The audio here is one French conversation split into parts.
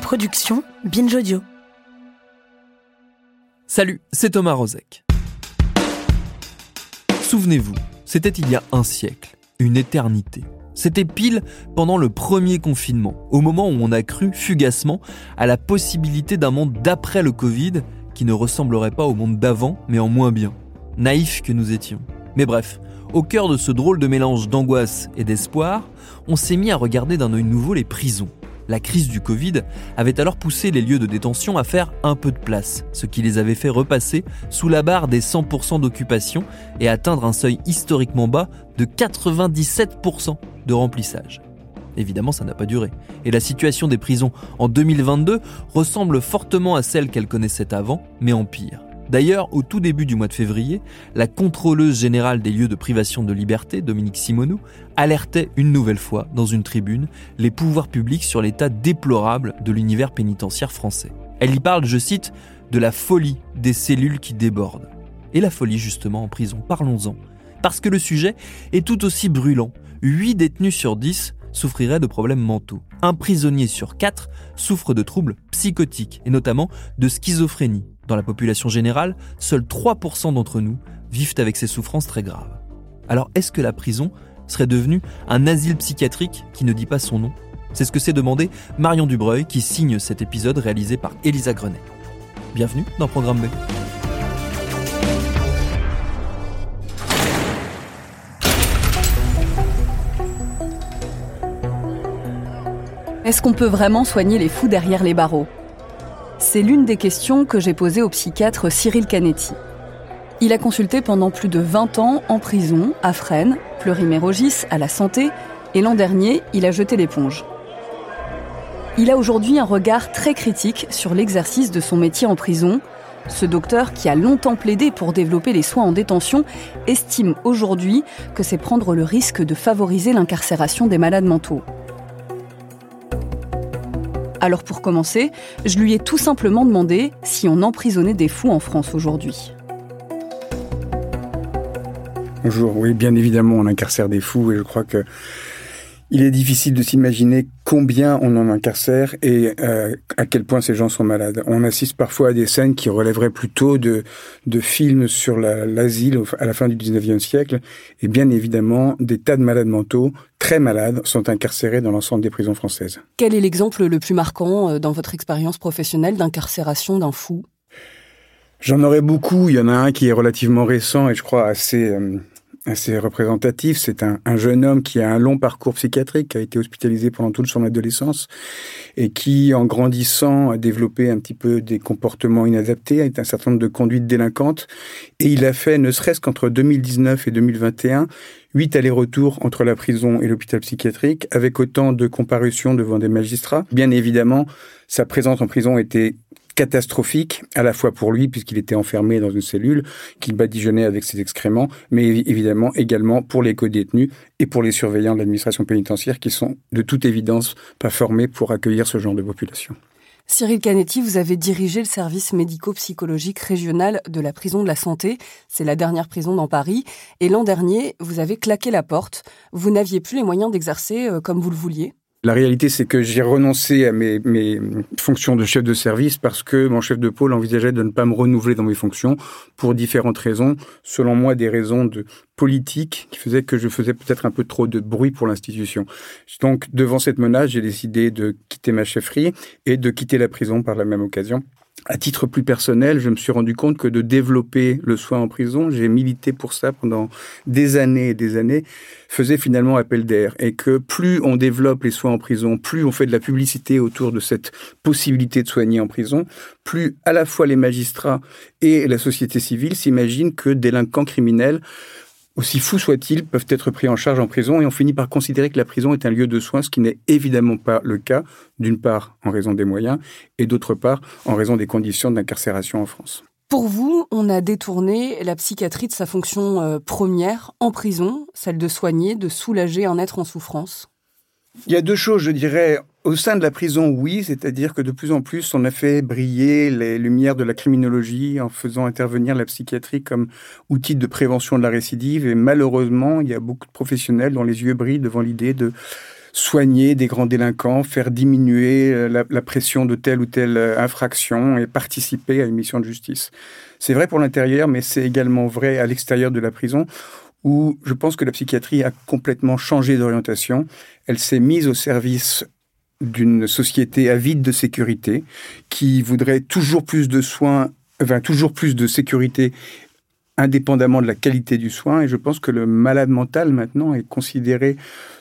Production Binge Audio. Salut, c'est Thomas Rozek. Souvenez-vous, c'était il y a un siècle, une éternité. C'était pile pendant le premier confinement, au moment où on a cru fugacement à la possibilité d'un monde d'après le Covid qui ne ressemblerait pas au monde d'avant, mais en moins bien. Naïfs que nous étions. Mais bref, au cœur de ce drôle de mélange d'angoisse et d'espoir, on s'est mis à regarder d'un œil nouveau les prisons. La crise du Covid avait alors poussé les lieux de détention à faire un peu de place, ce qui les avait fait repasser sous la barre des 100% d'occupation et atteindre un seuil historiquement bas de 97% de remplissage. Évidemment, ça n'a pas duré. Et la situation des prisons en 2022 ressemble fortement à celle qu'elles connaissaient avant, mais en pire. D'ailleurs, au tout début du mois de février, la contrôleuse générale des lieux de privation de liberté, Dominique Simonou, alertait une nouvelle fois, dans une tribune, les pouvoirs publics sur l'état déplorable de l'univers pénitentiaire français. Elle y parle, je cite, de la folie des cellules qui débordent. Et la folie, justement, en prison, parlons-en. Parce que le sujet est tout aussi brûlant. 8 détenus sur 10 souffriraient de problèmes mentaux. Un prisonnier sur 4 souffre de troubles psychotiques, et notamment de schizophrénie. Dans la population générale, seuls 3% d'entre nous vivent avec ces souffrances très graves. Alors est-ce que la prison serait devenue un asile psychiatrique qui ne dit pas son nom? C'est ce que s'est demandé Marion Dubreuil qui signe cet épisode réalisé par Elisa Grenet. Bienvenue dans Programme B. Est-ce qu'on peut vraiment soigner les fous derrière les barreaux? C'est l'une des questions que j'ai posées au psychiatre Cyril Canetti. Il a consulté pendant plus de 20 ans en prison, à Fresnes, Fleury-Mérogis, à la santé, et l'an dernier, il a jeté l'éponge. Il a aujourd'hui un regard très critique sur l'exercice de son métier en prison. Ce docteur, qui a longtemps plaidé pour développer les soins en détention, estime aujourd'hui que c'est prendre le risque de favoriser l'incarcération des malades mentaux. Alors pour commencer, je lui ai tout simplement demandé si on emprisonnait des fous en France aujourd'hui. Bonjour, oui, bien évidemment, on incarcère des fous et je crois que il est difficile de s'imaginer combien on en incarcère et euh, à quel point ces gens sont malades. On assiste parfois à des scènes qui relèveraient plutôt de, de films sur l'asile à la fin du 19e siècle. Et bien évidemment, des tas de malades mentaux, très malades, sont incarcérés dans l'ensemble des prisons françaises. Quel est l'exemple le plus marquant euh, dans votre expérience professionnelle d'incarcération d'un fou? J'en aurais beaucoup. Il y en a un qui est relativement récent et je crois assez... Euh, assez représentatif. C'est un, un, jeune homme qui a un long parcours psychiatrique, qui a été hospitalisé pendant toute son adolescence et qui, en grandissant, a développé un petit peu des comportements inadaptés, a un certain nombre de conduites délinquantes. Et il a fait, ne serait-ce qu'entre 2019 et 2021, huit allers-retours entre la prison et l'hôpital psychiatrique, avec autant de comparutions devant des magistrats. Bien évidemment, sa présence en prison était catastrophique, à la fois pour lui, puisqu'il était enfermé dans une cellule, qu'il badigeonnait avec ses excréments, mais évidemment également pour les co-détenus et pour les surveillants de l'administration pénitentiaire qui sont de toute évidence pas formés pour accueillir ce genre de population. Cyril Canetti, vous avez dirigé le service médico-psychologique régional de la prison de la santé. C'est la dernière prison dans Paris. Et l'an dernier, vous avez claqué la porte. Vous n'aviez plus les moyens d'exercer euh, comme vous le vouliez. La réalité, c'est que j'ai renoncé à mes, mes, fonctions de chef de service parce que mon chef de pôle envisageait de ne pas me renouveler dans mes fonctions pour différentes raisons. Selon moi, des raisons de politique qui faisaient que je faisais peut-être un peu trop de bruit pour l'institution. Donc, devant cette menace, j'ai décidé de quitter ma chefferie et de quitter la prison par la même occasion à titre plus personnel, je me suis rendu compte que de développer le soin en prison, j'ai milité pour ça pendant des années et des années, faisait finalement appel d'air. Et que plus on développe les soins en prison, plus on fait de la publicité autour de cette possibilité de soigner en prison, plus à la fois les magistrats et la société civile s'imaginent que délinquants criminels aussi fous soient-ils, peuvent être pris en charge en prison et on finit par considérer que la prison est un lieu de soins, ce qui n'est évidemment pas le cas, d'une part en raison des moyens et d'autre part en raison des conditions d'incarcération en France. Pour vous, on a détourné la psychiatrie de sa fonction euh, première en prison, celle de soigner, de soulager un être en souffrance? Il y a deux choses, je dirais. Au sein de la prison, oui, c'est-à-dire que de plus en plus, on a fait briller les lumières de la criminologie en faisant intervenir la psychiatrie comme outil de prévention de la récidive. Et malheureusement, il y a beaucoup de professionnels dont les yeux brillent devant l'idée de soigner des grands délinquants, faire diminuer euh, la, pression de telle ou telle euh, infraction et participer à une mission de justice. C'est vrai pour l'intérieur, mais c'est également vrai à l'extérieur de la prison où je pense que la psychiatrie a complètement changé d'orientation. Elle s'est mise au service d'une société avide de sécurité qui voudrait toujours plus de soins, toujours plus de sécurité indépendamment de la qualité du soin. Et je pense que le malade mental maintenant est considéré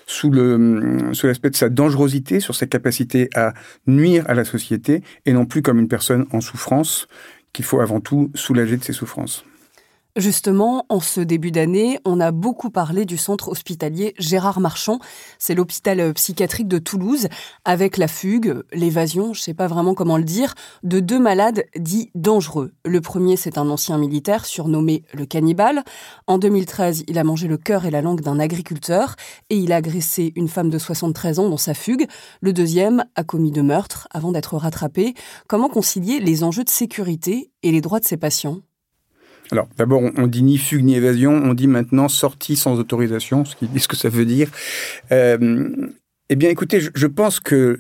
sous le sous l'aspect de sa dangerosité, sur sa capacité à nuire à la société, et non plus comme une personne en souffrance qu'il faut avant tout soulager de ses souffrances. Justement, en ce début d'année, on a beaucoup parlé du centre hospitalier Gérard Marchand. C'est l'hôpital euh, psychiatrique de Toulouse, avec la fugue, l'évasion, je ne sais pas vraiment comment le dire, de deux malades dits dangereux. Le premier, c'est un ancien militaire surnommé le cannibale. En 2013, il a mangé le cœur et la langue d'un agriculteur et il a agressé une femme de 73 ans dans sa fugue. Le deuxième a commis deux meurtres avant d'être rattrapé. Comment concilier les enjeux de sécurité et les droits de ses patients? Alors, d'abord, on dit ni fugue ni évasion, on dit maintenant sortie sans autorisation, ce qui dit ce que ça veut dire. Euh, eh bien, écoutez, je, pense que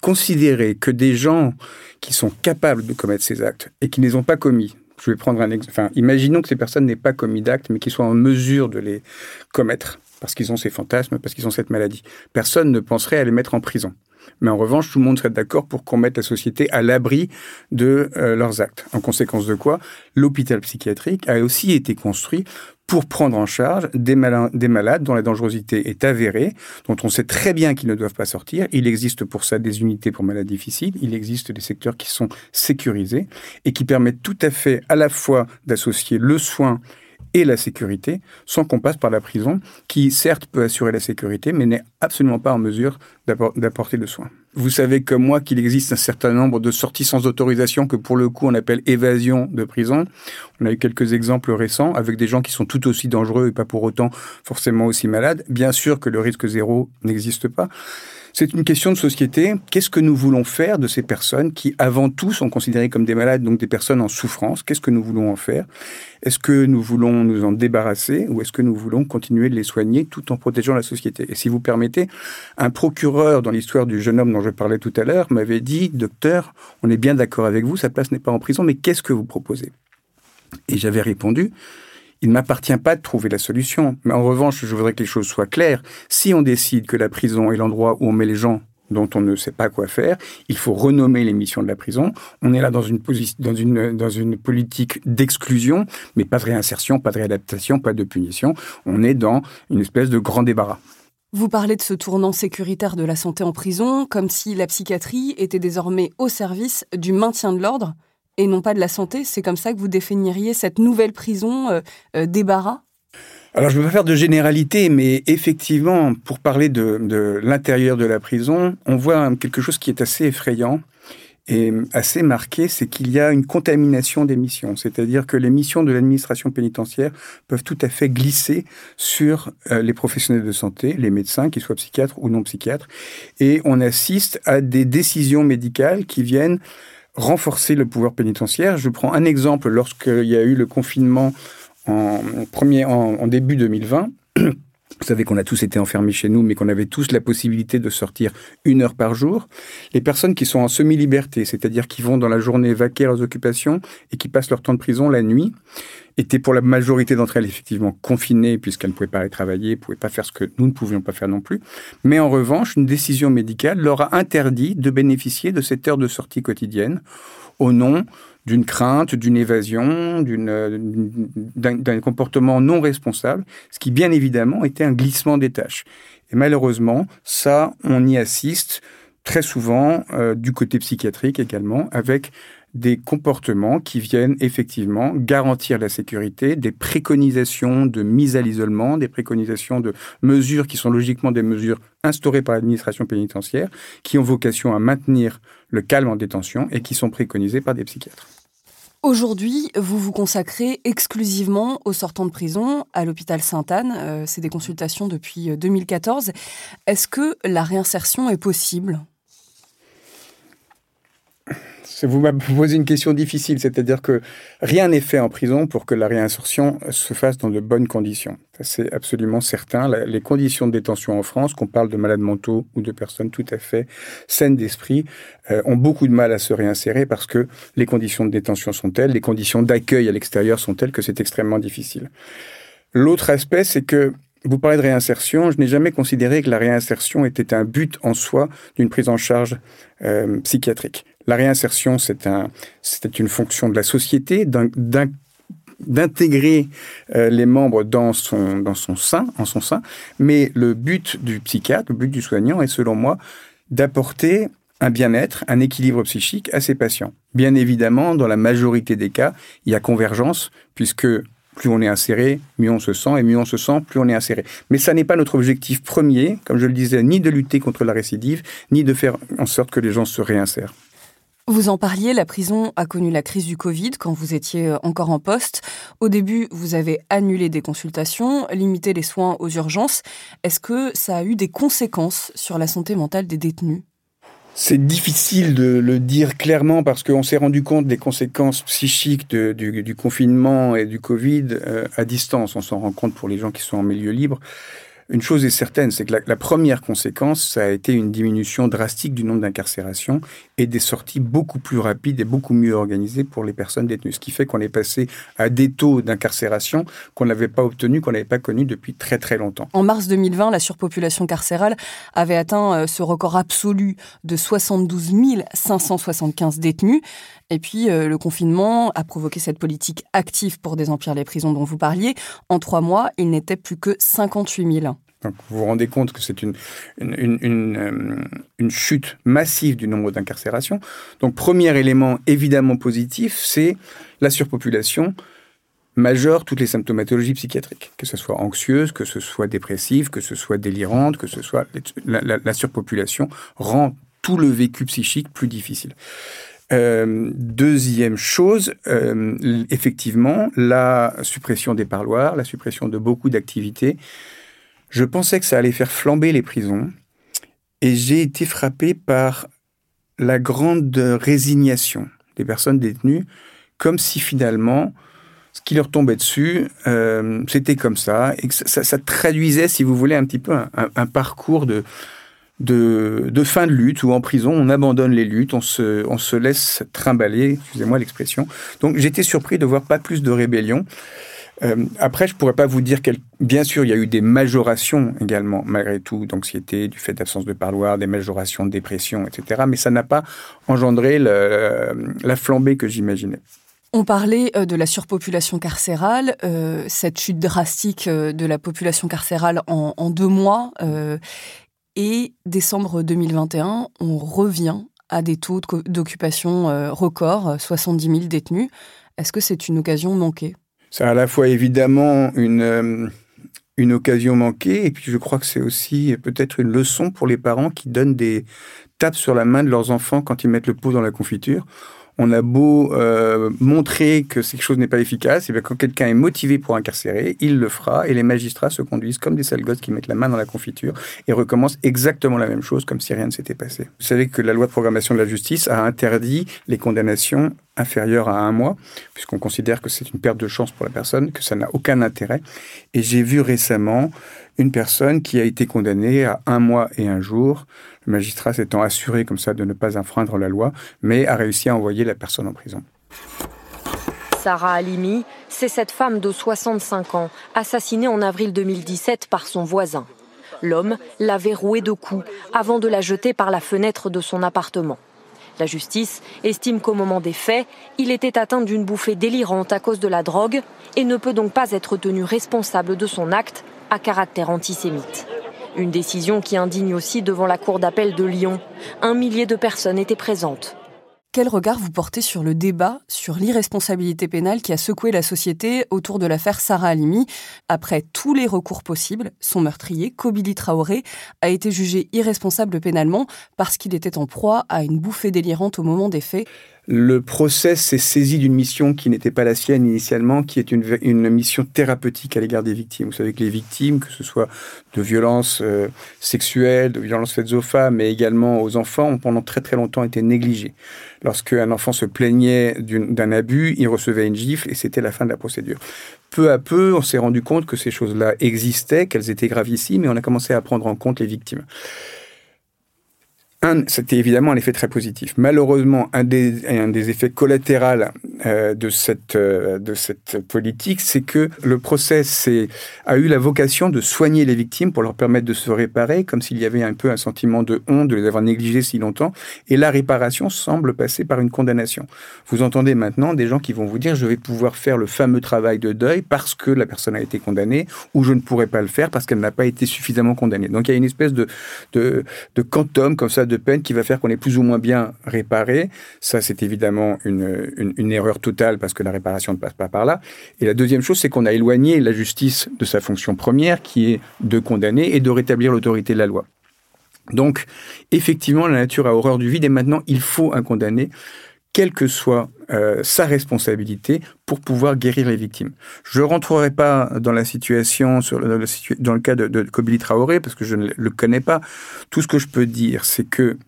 considérer que des gens qui sont capables de commettre ces actes et qui ne les ont pas commis, je vais prendre un exemple, enfin, imaginons que ces personnes n'aient pas commis d'actes, mais qui soient en mesure de les commettre, parce qu'ils ont ces fantasmes, parce qu'ils ont cette maladie. Personne ne penserait à les mettre en prison. Mais en revanche, tout le monde serait d'accord pour qu'on mette la société à l'abri de euh, leurs actes. En conséquence de quoi, l'hôpital psychiatrique a aussi été construit pour prendre en charge des, des, malades dont la dangerosité est avérée, dont on sait très bien qu'ils ne doivent pas sortir. Il existe pour ça des unités pour malades difficiles, il existe des secteurs qui sont sécurisés et qui permettent tout à fait à la fois d'associer le soin et la sécurité, sans qu'on passe par la prison, qui certes peut assurer la sécurité, mais n'est absolument pas en mesure d'apporter le soin. Vous savez comme moi qu'il existe un certain nombre de sorties sans autorisation que pour le coup on appelle évasion de prison. On a eu quelques exemples récents avec des gens qui sont tout aussi dangereux et pas pour autant forcément aussi malades. Bien sûr que le risque zéro n'existe pas. C'est une question de société. Qu'est-ce que nous voulons faire de ces personnes qui, avant tout, sont considérées comme des malades, donc des personnes en souffrance? Qu'est-ce que nous voulons en faire? Est-ce que nous voulons nous en débarrasser ou est-ce que nous voulons continuer de les soigner tout en protégeant la société? Et si vous permettez, un procureur dans l'histoire du jeune homme dont je parlais tout à l'heure m'avait dit, docteur, on est bien d'accord avec vous, sa place n'est pas en prison, mais qu'est-ce que vous proposez? Et j'avais répondu, il ne m'appartient pas de trouver la solution. Mais en revanche, je voudrais que les choses soient claires. Si on décide que la prison est l'endroit où on met les gens dont on ne sait pas quoi faire. Il faut renommer les missions de la prison. On est là dans une, dans une, politique d'exclusion, mais pas de réinsertion, pas de réadaptation, pas de punition. On est dans une espèce de grand débarras. Vous parlez de ce tournant sécuritaire de la santé en prison, comme si la psychiatrie était désormais au service du maintien de l'ordre et non pas de la santé. C'est comme ça que vous définiriez cette nouvelle prison euh, euh, débarras alors, je ne veux pas faire de généralité, mais effectivement, pour parler de, l'intérieur de la prison, on voit quelque chose qui est assez effrayant et assez marqué, c'est qu'il y a une contamination des missions. C'est-à-dire que les missions de l'administration pénitentiaire peuvent tout à fait glisser sur euh, les professionnels de santé, les médecins, qu'ils soient psychiatres ou non psychiatres. Et on assiste à des décisions médicales qui viennent renforcer le pouvoir pénitentiaire. Je prends un exemple lorsqu'il y a eu le confinement en, début 2020. Vous savez qu'on a tous été enfermés chez nous, mais qu'on avait tous la possibilité de sortir une heure par jour. Les personnes qui sont en semi-liberté, c'est-à-dire qui vont dans la journée vaquer leurs occupations et qui passent leur temps de prison la nuit, étaient pour la majorité d'entre elles effectivement confinées puisqu'elles ne pouvaient pas aller travailler, ne pouvaient pas faire ce que nous ne pouvions pas faire non plus. Mais en revanche, une décision médicale leur a interdit de bénéficier de cette heure de sortie quotidienne au nom d'une crainte, d'une évasion, d'un comportement non responsable, ce qui bien évidemment était un glissement des tâches. Et malheureusement, ça, on y assiste très souvent euh, du côté psychiatrique également, avec des comportements qui viennent effectivement garantir la sécurité, des préconisations de mise à l'isolement, des préconisations de mesures qui sont logiquement des mesures instaurées par l'administration pénitentiaire, qui ont vocation à maintenir le calme en détention et qui sont préconisées par des psychiatres. Aujourd'hui, vous vous consacrez exclusivement aux sortants de prison à l'hôpital Sainte-Anne. Euh, c'est des consultations depuis 2014. Euh, Est-ce que la réinsertion est possible? Vous m'avez posé une question difficile, c'est-à-dire que rien n'est fait en prison pour que la réinsertion se fasse dans de bonnes conditions. C'est absolument certain. Les conditions de détention en France, qu'on parle de malades mentaux ou de personnes tout à fait saines d'esprit, euh, ont beaucoup de mal à se réinsérer parce que les conditions de détention sont telles, les conditions d'accueil à l'extérieur sont telles que c'est extrêmement difficile. L'autre aspect, c'est que vous parlez de réinsertion. Je n'ai jamais considéré que la réinsertion était un but en soi d'une prise en charge euh, psychiatrique. La réinsertion, c'est un, une fonction de la société, d'intégrer euh, les membres dans son, dans son sein, en son sein. Mais le but du psychiatre, le but du soignant est, selon moi, d'apporter un bien-être, un équilibre psychique à ses patients. Bien évidemment, dans la majorité des cas, il y a convergence, puisque plus on est inséré, mieux on se sent, et mieux on se sent, plus on est inséré. Mais ça n'est pas notre objectif premier, comme je le disais, ni de lutter contre la récidive, ni de faire en sorte que les gens se réinsèrent. Vous en parliez, la prison a connu la crise du Covid quand vous étiez euh, encore en poste. Au début, vous avez annulé des consultations, limité les soins aux urgences. Est-ce que ça a eu des conséquences sur la santé mentale des détenus? C'est difficile de le dire clairement parce qu'on s'est rendu compte des conséquences psychiques du, confinement et du Covid euh, à distance. On s'en rend compte pour les gens qui sont en milieu libre. Une chose est certaine, c'est que la, première conséquence, ça a été une diminution drastique du nombre d'incarcérations et des sorties beaucoup plus rapides et beaucoup mieux organisées pour les personnes détenues. Ce qui fait qu'on est passé à des taux d'incarcération qu'on n'avait pas obtenus, qu'on n'avait pas connus depuis très très longtemps. En mars 2020, la surpopulation carcérale avait atteint euh, ce record absolu de 72 575 détenus. Et puis, euh, le confinement a provoqué cette politique active pour déemplir les prisons dont vous parliez. En trois mois, il n'était plus que 58 000. Donc, vous vous rendez compte que c'est euh, une, chute massive du nombre d'incarcérations. Donc, premier élément évidemment positif, c'est la surpopulation majeure toutes les symptomatologies psychiatriques, que ce soit anxieuse, que ce soit dépressive, que ce soit délirante, que ce soit la surpopulation rend tout le vécu psychique plus difficile. Euh, deuxième chose, euh, effectivement, la suppression des parloirs, la suppression de beaucoup d'activités. Je pensais que ça allait faire flamber les prisons et j'ai été frappé par la grande résignation des personnes détenues, comme si finalement ce qui leur tombait dessus, euh, c'était comme ça, et que ça, traduisait, si vous voulez, un petit peu un parcours de, de, fin de lutte ou en prison, on abandonne les luttes, on se, laisse trimballer, excusez-moi l'expression. Donc j'étais surpris de voir pas plus de rébellion. Euh, après, je pourrais pas vous dire quel. Bien sûr, il y a eu des majorations également, malgré tout, d'anxiété, du fait d'absence de parloir, des majorations de dépression, etc. Mais ça n'a pas engendré la flambée que j'imaginais. On parlait euh, de la surpopulation carcérale, euh, cette chute drastique de la population carcérale en deux mois. Et décembre 2021, on revient à des taux d'occupation euh, records, 70 000 détenus. Est-ce que c'est une occasion manquée? C'est à la fois évidemment une, euh, une occasion manquée, et puis je crois que c'est aussi peut-être une leçon pour les parents qui donnent des tapes sur la main de leurs enfants quand ils mettent le pot dans la confiture on a beau euh, montrer que quelque chose n'est pas efficace, et bien quand quelqu'un est motivé pour incarcérer, il le fera et les magistrats se conduisent comme des sales qui mettent la main dans la confiture et recommencent exactement la même chose comme si rien ne s'était passé. Vous savez que la loi de programmation de la justice a interdit les condamnations inférieures à un mois, puisqu'on considère que c'est une perte de chance pour la personne, que ça n'a aucun intérêt. Et j'ai vu récemment une personne qui a été condamnée à un mois et un jour magistrat s'étant assuré comme ça de ne pas enfreindre la loi, mais a réussi à envoyer la personne en prison. Sarah Halimi, c'est cette femme de 65 ans, assassinée en avril 2017 par son voisin. L'homme l'avait rouée de coups avant de la jeter par la fenêtre de son appartement. La justice estime qu'au moment des faits, il était atteint d'une bouffée délirante à cause de la drogue et ne peut donc pas être tenu responsable de son acte à caractère antisémite. Une décision qui indigne aussi devant la cour d'appel de Lyon. Un millier de personnes étaient présentes. quel regard vous portez sur le débat sur l'irresponsabilité pénale qui a secoué la société autour de l'affaire Sarah Halimi? Après tous les recours possibles, son meurtrier, Kobili Traoré, a été jugé irresponsable pénalement parce qu'il était en proie à une bouffée délirante au moment des faits. Le procès s'est saisi d'une mission qui n'était pas la sienne initialement, qui est une, mission thérapeutique à l'égard des victimes. Vous savez que les victimes, que ce soit de violences euh, sexuelles, de violences faites aux femmes, mais également aux enfants, ont pendant très très longtemps été négligées. Lorsque un enfant se plaignait d'un abus, il recevait une gifle et c'était la fin de la procédure. Peu à peu, on s'est rendu compte que ces choses-là existaient, qu'elles étaient gravissimes, et on a commencé à prendre en compte les victimes. C'était évidemment un effet très positif. Malheureusement, un des, effets collatéraux euh, de, cette, euh, de cette politique, c'est que le procès a eu la vocation de soigner les victimes pour leur permettre de se réparer, comme s'il y avait un peu un sentiment de honte de les avoir négligés si longtemps. Et la réparation semble passer par une condamnation. Vous entendez maintenant des gens qui vont vous dire je vais pouvoir faire le fameux travail de deuil parce que la personne a été condamnée, ou je ne pourrais pas le faire parce qu'elle n'a pas été suffisamment condamnée. Donc il y a une espèce de, de, de quantum comme ça de peine qui va faire qu'on est plus ou moins bien réparé. Ça, c'est évidemment une, une, erreur totale parce que la réparation ne passe pas par là. Et la deuxième chose, c'est qu'on a éloigné la justice de sa fonction première, qui est de condamner et de rétablir l'autorité de la loi. Donc, effectivement, la nature a horreur du vide et maintenant, il faut un condamné quelle que soit euh, sa responsabilité pour pouvoir guérir les victimes. Je ne rentrerai pas dans la situation, dans le cas de, Kobili Traoré, parce que je ne le connais pas. Tout ce que je peux dire, c'est que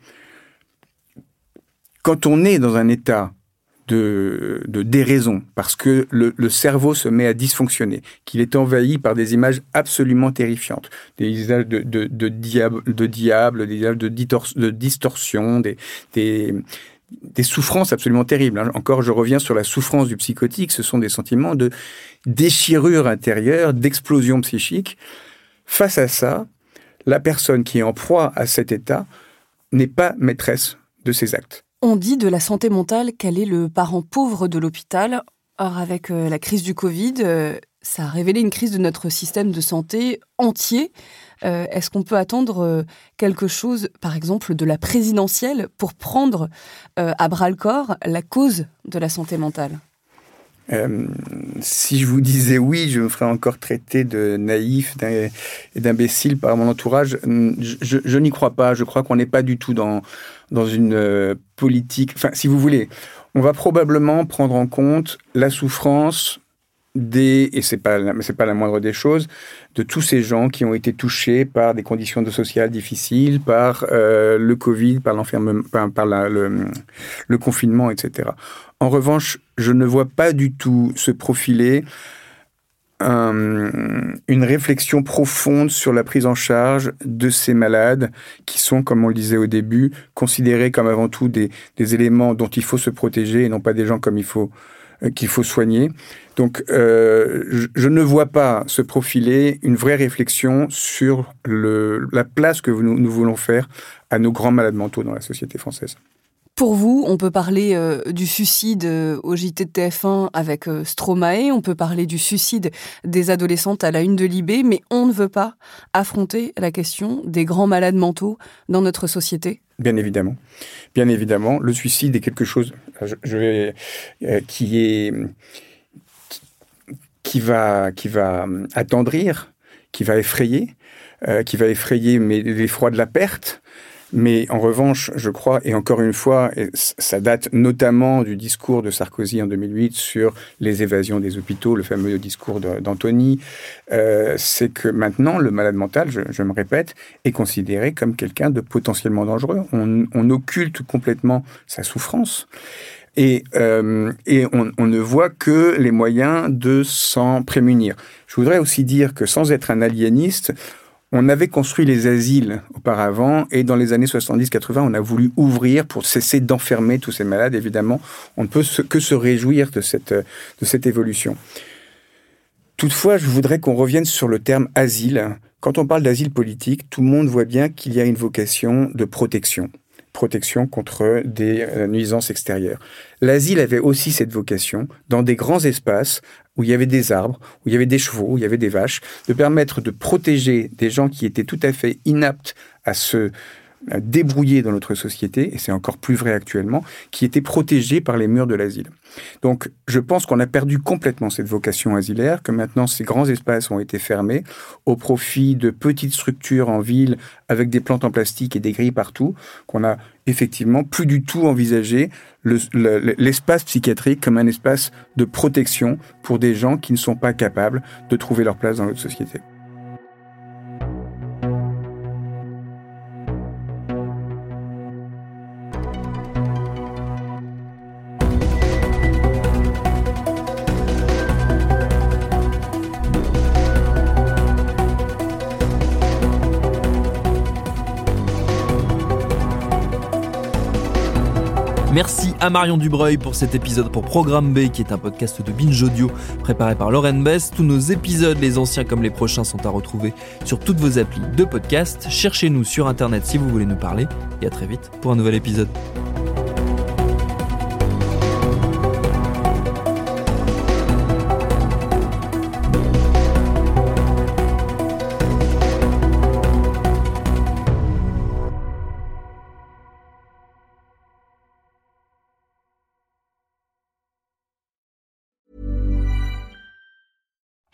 quand on est dans un état de, déraison, parce que le, cerveau se met à dysfonctionner, qu'il est envahi par des images absolument terrifiantes, des images de, de, diable, de des images de, distorsion, des, des souffrances absolument terribles. Hein. Encore, je reviens sur la souffrance du psychotique. Ce sont des sentiments de déchirure intérieure, d'explosion psychique. Face à ça, la personne qui est en proie à cet état n'est pas maîtresse de ses actes. On dit de la santé mentale qu'elle est le parent pauvre de l'hôpital. Or, avec euh, la crise du Covid, euh, ça a révélé une crise de notre système de santé entier. Euh, est-ce qu'on peut attendre euh, quelque chose, par exemple, de la présidentielle pour prendre euh, à bras le corps la cause de la santé mentale? Si je vous disais oui, je me ferais encore traiter de naïf et d'imbécile par mon entourage. Je, je n'y crois pas. Je crois qu'on n'est pas du tout dans, dans une politique. Enfin, si vous voulez, on va probablement prendre en compte la souffrance des, et c'est pas, c'est pas la moindre des choses, de tous ces gens qui ont été touchés par des conditions de sociales difficiles, par euh, le Covid, par l'enfermement, par, le, confinement, etc. En revanche, je ne vois pas du tout se profiler une réflexion profonde sur la prise en charge de ces malades qui sont, comme on le disait au début, considérés comme avant tout des, des éléments dont il faut se protéger et non pas des gens comme il faut qu'il faut soigner. Donc, euh, je, ne vois pas se profiler une vraie réflexion sur le, la place que nous, nous, voulons faire à nos grands malades mentaux dans la société française. Pour vous, on peut parler euh, du suicide au JT de TF1 avec Stromae, on peut parler du suicide des adolescentes à la une de Libé, mais on ne veut pas affronter la question des grands malades mentaux dans notre société Bien évidemment. Bien évidemment, le suicide est quelque chose euh, qui est qui va va attendrir, qui va effrayer, euh, qui va effrayer mais l'effroi de la perte, mais en revanche, je crois, et encore une fois, ça date notamment du discours de Sarkozy en 2008 sur les évasions des hôpitaux, le fameux discours d'Anthony, euh, c'est que maintenant, le malade mental, je, me répète, est considéré comme quelqu'un de potentiellement dangereux. On, occulte complètement sa souffrance. Et, euh, et on, on, ne voit que les moyens de s'en prémunir. Je voudrais aussi dire que sans être un aliéniste, on avait construit les asiles auparavant et dans les années 70-80, on a voulu ouvrir pour cesser d'enfermer tous ces malades. Évidemment, on ne peut que se réjouir de cette, de cette évolution. Toutefois, je voudrais qu'on revienne sur le terme asile. Quand on parle d'asile politique, tout le monde voit bien qu'il y a une vocation de protection protection contre des euh, nuisances extérieures. L'asile avait aussi cette vocation, dans des grands espaces où il y avait des arbres, où il y avait des chevaux, où il y avait des vaches, de permettre de protéger des gens qui étaient tout à fait inaptes à se débrouillés dans notre société, et c'est encore plus vrai actuellement, qui étaient protégés par les murs de l'asile. Donc, je pense qu'on a perdu complètement cette vocation asilaire, que maintenant ces grands espaces ont été fermés au profit de petites structures en ville avec des plantes en plastique et des grilles partout, qu'on a effectivement plus du tout envisagé l'espace psychiatrique comme un espace de protection pour des gens qui ne sont pas capables de trouver leur place dans notre société. Merci à Marion Dubreuil pour cet épisode pour Programme B, qui est un podcast de Binge Audio préparé par Lauren Bess. Tous nos épisodes, les anciens comme les prochains, sont à retrouver sur toutes vos applis de podcast. Cherchez-nous sur Internet si vous voulez nous parler. Et à très vite pour un nouvel épisode.